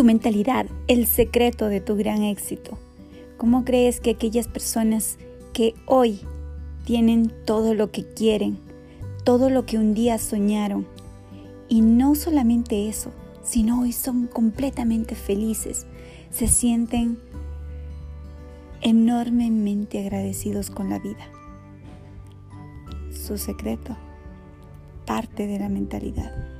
tu mentalidad el secreto de tu gran éxito? ¿Cómo crees que aquellas personas que hoy tienen todo lo que quieren, todo lo que un día soñaron, y no solamente eso, sino hoy son completamente felices, se sienten enormemente agradecidos con la vida. Su secreto parte de la mentalidad.